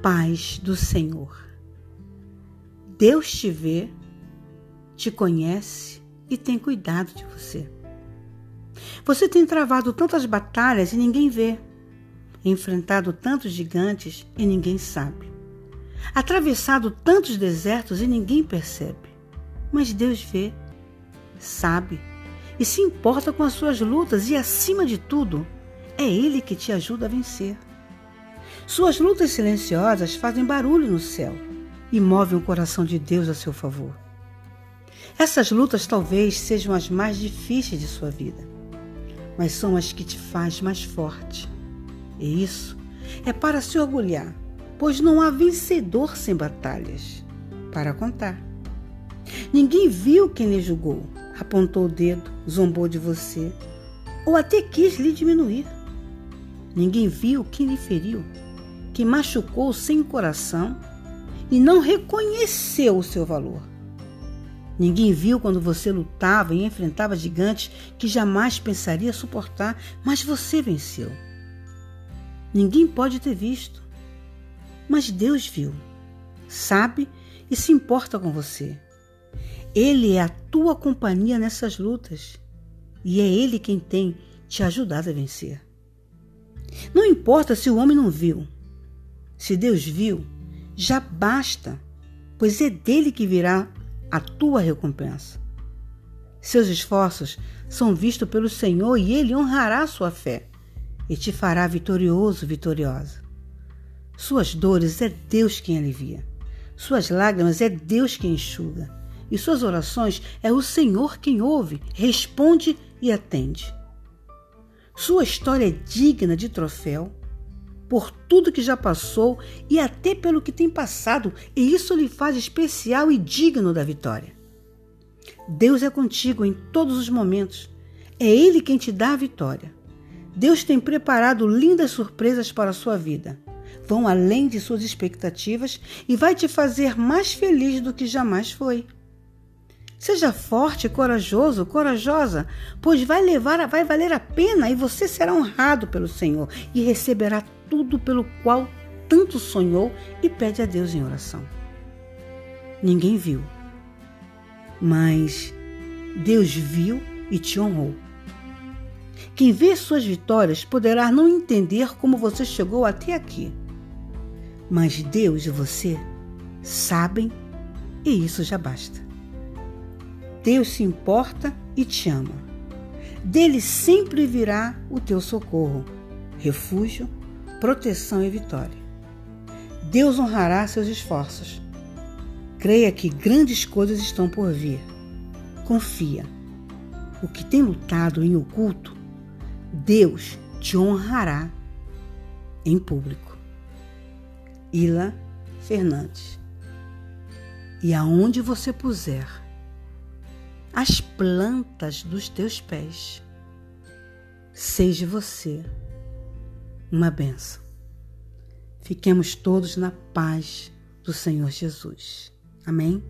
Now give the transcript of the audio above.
paz do Senhor. Deus te vê, te conhece e tem cuidado de você. Você tem travado tantas batalhas e ninguém vê, enfrentado tantos gigantes e ninguém sabe, atravessado tantos desertos e ninguém percebe. Mas Deus vê, sabe e se importa com as suas lutas e, acima de tudo, é Ele que te ajuda a vencer. Suas lutas silenciosas fazem barulho no céu e movem o coração de Deus a seu favor. Essas lutas talvez sejam as mais difíceis de sua vida, mas são as que te faz mais forte. E isso é para se orgulhar, pois não há vencedor sem batalhas para contar. Ninguém viu quem lhe julgou, apontou o dedo, zombou de você, ou até quis lhe diminuir. Ninguém viu quem lhe feriu, que machucou sem coração e não reconheceu o seu valor. Ninguém viu quando você lutava e enfrentava gigantes que jamais pensaria suportar, mas você venceu. Ninguém pode ter visto, mas Deus viu, sabe e se importa com você. Ele é a tua companhia nessas lutas e é Ele quem tem te ajudado a vencer. Não importa se o homem não viu, se Deus viu, já basta, pois é dele que virá a tua recompensa. Seus esforços são vistos pelo Senhor e ele honrará sua fé e te fará vitorioso, vitoriosa. Suas dores é Deus quem alivia. Suas lágrimas é Deus quem enxuga e suas orações é o Senhor quem ouve, responde e atende. Sua história é digna de troféu por tudo que já passou e até pelo que tem passado, e isso lhe faz especial e digno da vitória. Deus é contigo em todos os momentos. É Ele quem te dá a vitória. Deus tem preparado lindas surpresas para a sua vida. Vão além de suas expectativas e vai te fazer mais feliz do que jamais foi. Seja forte, corajoso, corajosa, pois vai levar, vai valer a pena e você será honrado pelo Senhor e receberá tudo pelo qual tanto sonhou e pede a Deus em oração. Ninguém viu, mas Deus viu e te honrou. Quem vê suas vitórias poderá não entender como você chegou até aqui, mas Deus e você sabem e isso já basta. Deus se importa e te ama. Dele sempre virá o teu socorro, refúgio, proteção e vitória. Deus honrará seus esforços. Creia que grandes coisas estão por vir. Confia. O que tem lutado em oculto, Deus te honrará em público. Ila Fernandes. E aonde você puser as plantas dos teus pés. Seja você uma benção. Fiquemos todos na paz do Senhor Jesus. Amém?